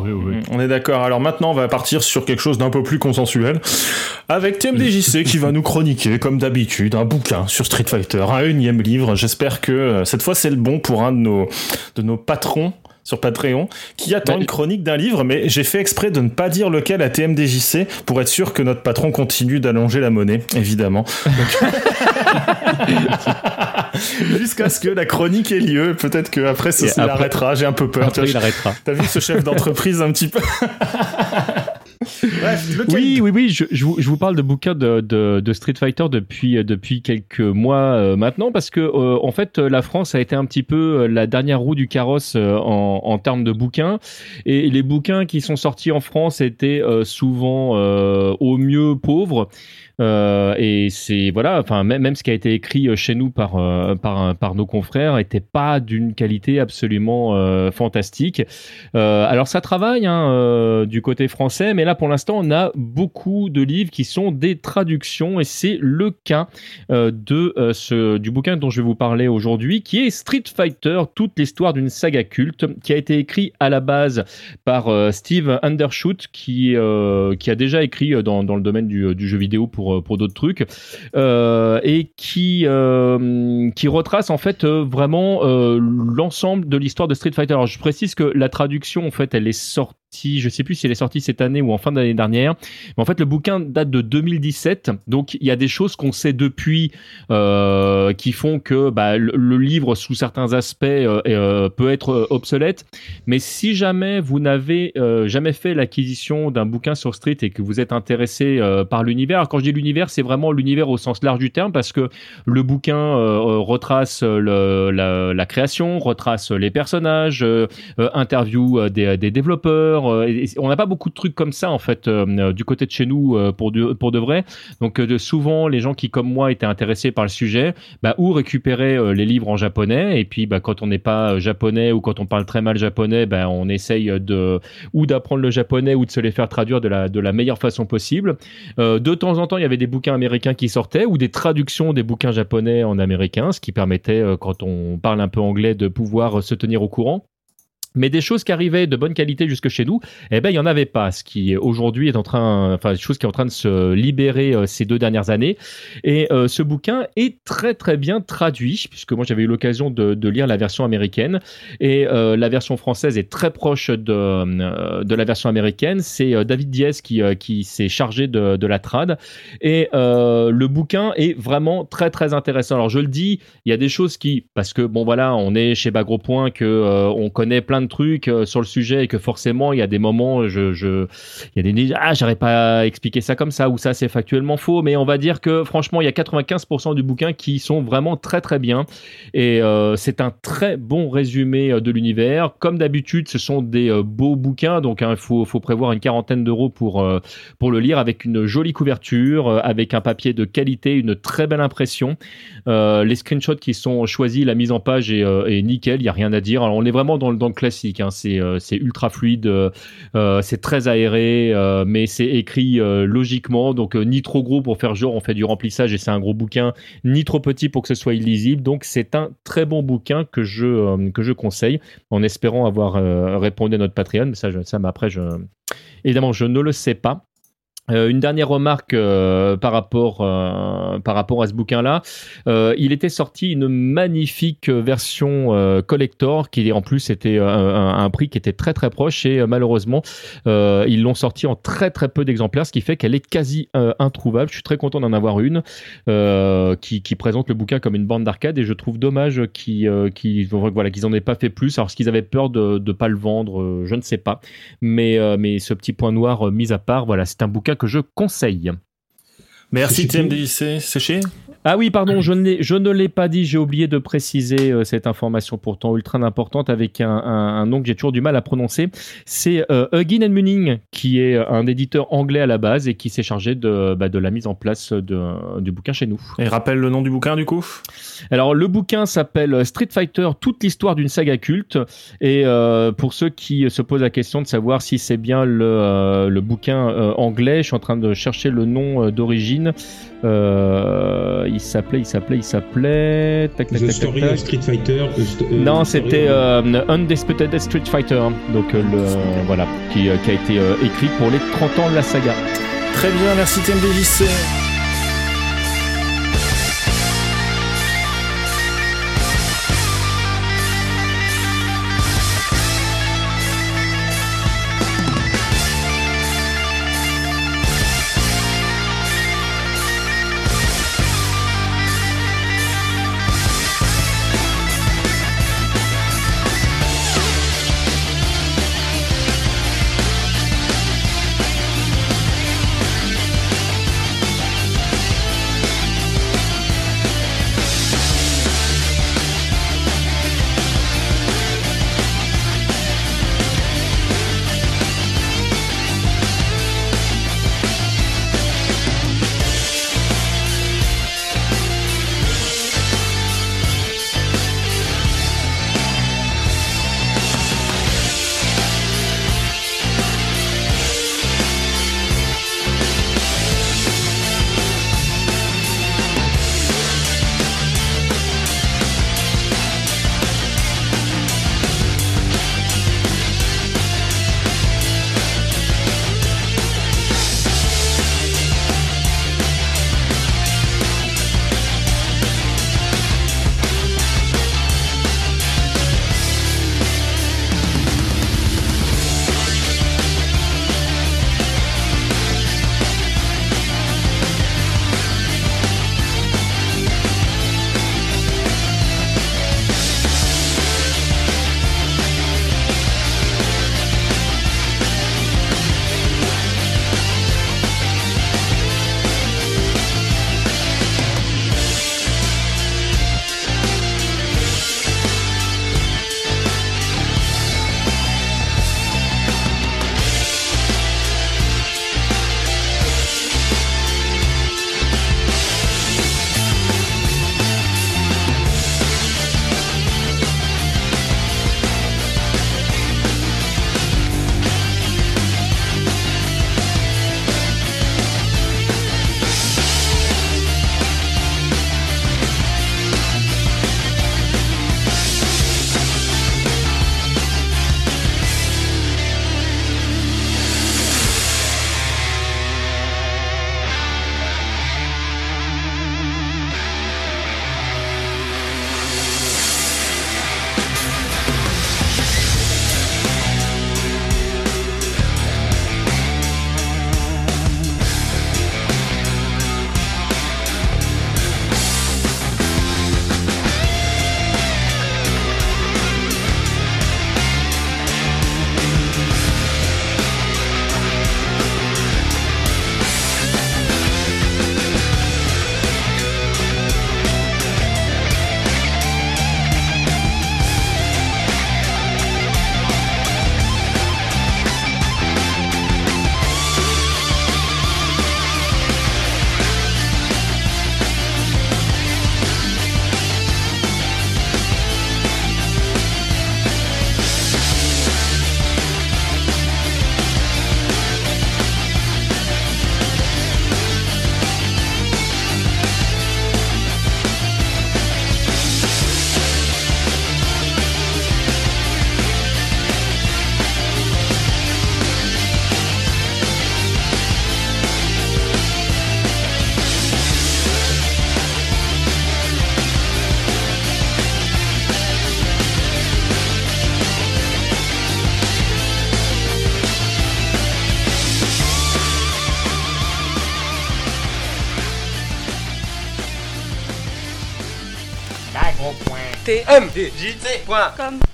Oui, oui. On est d'accord. Alors maintenant, on va partir sur quelque chose d'un peu plus consensuel. Avec TMDJC qui va nous chroniquer, comme d'habitude, un bouquin sur Street Fighter, un énième livre. J'espère que euh, cette fois c'est le bon pour un de nos, de nos patrons sur Patreon qui attend une chronique d'un livre, mais j'ai fait exprès de ne pas dire lequel à TMDJC pour être sûr que notre patron continue d'allonger la monnaie, évidemment. Jusqu'à ce que la chronique ait lieu. Peut-être qu'après, ça s'arrêtera. J'ai un peu peur. Après, il arrêtera. T'as vu ce chef d'entreprise un petit peu oui, oui, oui, je, je, vous, je, vous, parle de bouquins de, de, de, Street Fighter depuis, euh, depuis quelques mois euh, maintenant, parce que euh, en fait, la France a été un petit peu la dernière roue du carrosse en, en termes de bouquins, et les bouquins qui sont sortis en France étaient souvent au mieux pauvres. Euh, et c'est voilà, enfin même, ce qui a été écrit euh, chez nous par euh, par, nos confrères était pas d'une qualité absolument fantastique. alors ça travaille hein, du côté français, mais là pour l'instant on a beaucoup de livres qui sont des traductions et c'est le cas de ce du bouquin dont je vais vous parler aujourd'hui, qui est Street Fighter, toute l'histoire d'une saga culte, qui a été écrit à la base par Steve Undershoot, qui qui a déjà écrit dans, le domaine du, du jeu vidéo pour euh, pour, d'autres trucs, euh, et qui, euh, qui retrace en fait vraiment l'ensemble de l'histoire de Street Fighter. Alors je précise que la traduction en fait elle est sortie je sais plus si elle est sortie cette année ou en fin d'année dernière. Mais en fait, le bouquin date de 2017, donc il y a des choses qu'on sait depuis euh, qui font que bah, le, livre, sous certains aspects, euh, euh, peut être obsolète. Mais si jamais vous n'avez jamais fait l'acquisition d'un bouquin sur Street et que vous êtes intéressé par l'univers, quand je dis l'univers, c'est vraiment l'univers au sens large du terme parce que le bouquin retrace la, création, retrace les personnages, interview des développeurs euh, on n'a pas beaucoup de trucs comme ça en fait euh, euh, du côté de chez nous pour de, pour de vrai. Donc souvent les gens qui comme moi étaient intéressés par le sujet, bah, ou récupérer les livres en japonais et puis bah, quand on n'est pas japonais ou quand on parle très mal japonais, bah, on essaye de ou d'apprendre le japonais ou de se les faire traduire de la, de la meilleure façon possible. de temps en temps, il y avait des bouquins américains qui sortaient ou des traductions des bouquins japonais en américain, ce qui permettait, quand on parle un peu anglais, de pouvoir se tenir au courant. Mais des choses qui arrivaient de bonne qualité jusque chez nous, eh ben il y en avait pas. Ce qui aujourd'hui est en train, enfin, des choses qui est en train de se libérer euh, ces deux dernières années. Et euh, ce bouquin est très très bien traduit, puisque moi j'avais eu l'occasion de, de, lire la version américaine et euh, la version française est très proche de de la version américaine. C'est David Diaz qui qui s'est chargé de, de la trad et le bouquin est vraiment très très intéressant. Alors je le dis, il y a des choses qui, parce que bon voilà, on est chez Bagro Point que on connaît plein de trucs euh, sur le sujet et que forcément il y a des moments je je il y a des ah j'aurais pas expliqué ça comme ça ou ça c'est factuellement faux. Mais on va dire que franchement il y a 95% du bouquin qui sont vraiment très très bien. Et euh, c'est un très bon résumé euh, de l'univers. Comme d'habitude ce sont des beaux bouquins. Donc il hein, faut faut prévoir une quarantaine d'euros pour pour le lire avec une jolie couverture avec un papier de qualité une très belle impression. Les screenshots qui sont choisis la mise en page est, nickel. Il y a rien à dire. Alors on est vraiment dans dans le classique Hein. Euh, c'est ultra fluide, euh, euh, c'est très aéré, mais c'est écrit logiquement, donc ni trop gros pour faire genre on fait du remplissage et c'est un gros bouquin, ni trop petit pour que ce soit illisible. Donc c'est un très bon bouquin que je je conseille, en espérant avoir répondu à notre Patreon. Ça, ça, mais après je évidemment je ne le sais pas. Euh, une dernière remarque euh, par rapport euh, par rapport à ce bouquin-là, il était sorti une magnifique version collector qui en plus était un, un, prix qui était très très proche et malheureusement ils l'ont sorti en très très peu d'exemplaires, ce qui fait qu'elle est quasi introuvable. Je suis très content d'en avoir une qui, présente le bouquin comme une bande d'arcade et je trouve dommage qu'ils qui voilà qu'ils en aient pas fait plus. Alors ce qu'ils avaient peur de ne pas le vendre, je ne sais pas, mais mais ce petit point noir mis à part, voilà c'est un bouquin que je conseille. Merci TMDIC, séché ah oui, pardon, je, je ne l'ai pas dit, j'ai oublié de préciser euh, cette information pourtant ultra importante avec un, un, nom que j'ai toujours du mal à prononcer. C'est euh, Huggin Munning, qui est un éditeur anglais à la base et qui s'est chargé de, bah, de la mise en place de, du bouquin chez nous. Et rappelle le nom du bouquin du coup? Alors le bouquin s'appelle Street Fighter, toute l'histoire d'une saga culte. Et euh, pour ceux qui se posent la question de savoir si c'est bien le, le bouquin anglais, je suis en train de chercher le nom d'origine Euh, il s'appelait, il s'appelait, il s'appelait. Tac, tac, The tac, Story of Street Fighter. non, c'était Undisputed Street Fighter. Hein. donc le voilà, qui, qui, a été écrit pour les 30 ans de la saga. Très bien, merci TMDJC. tmdjc.com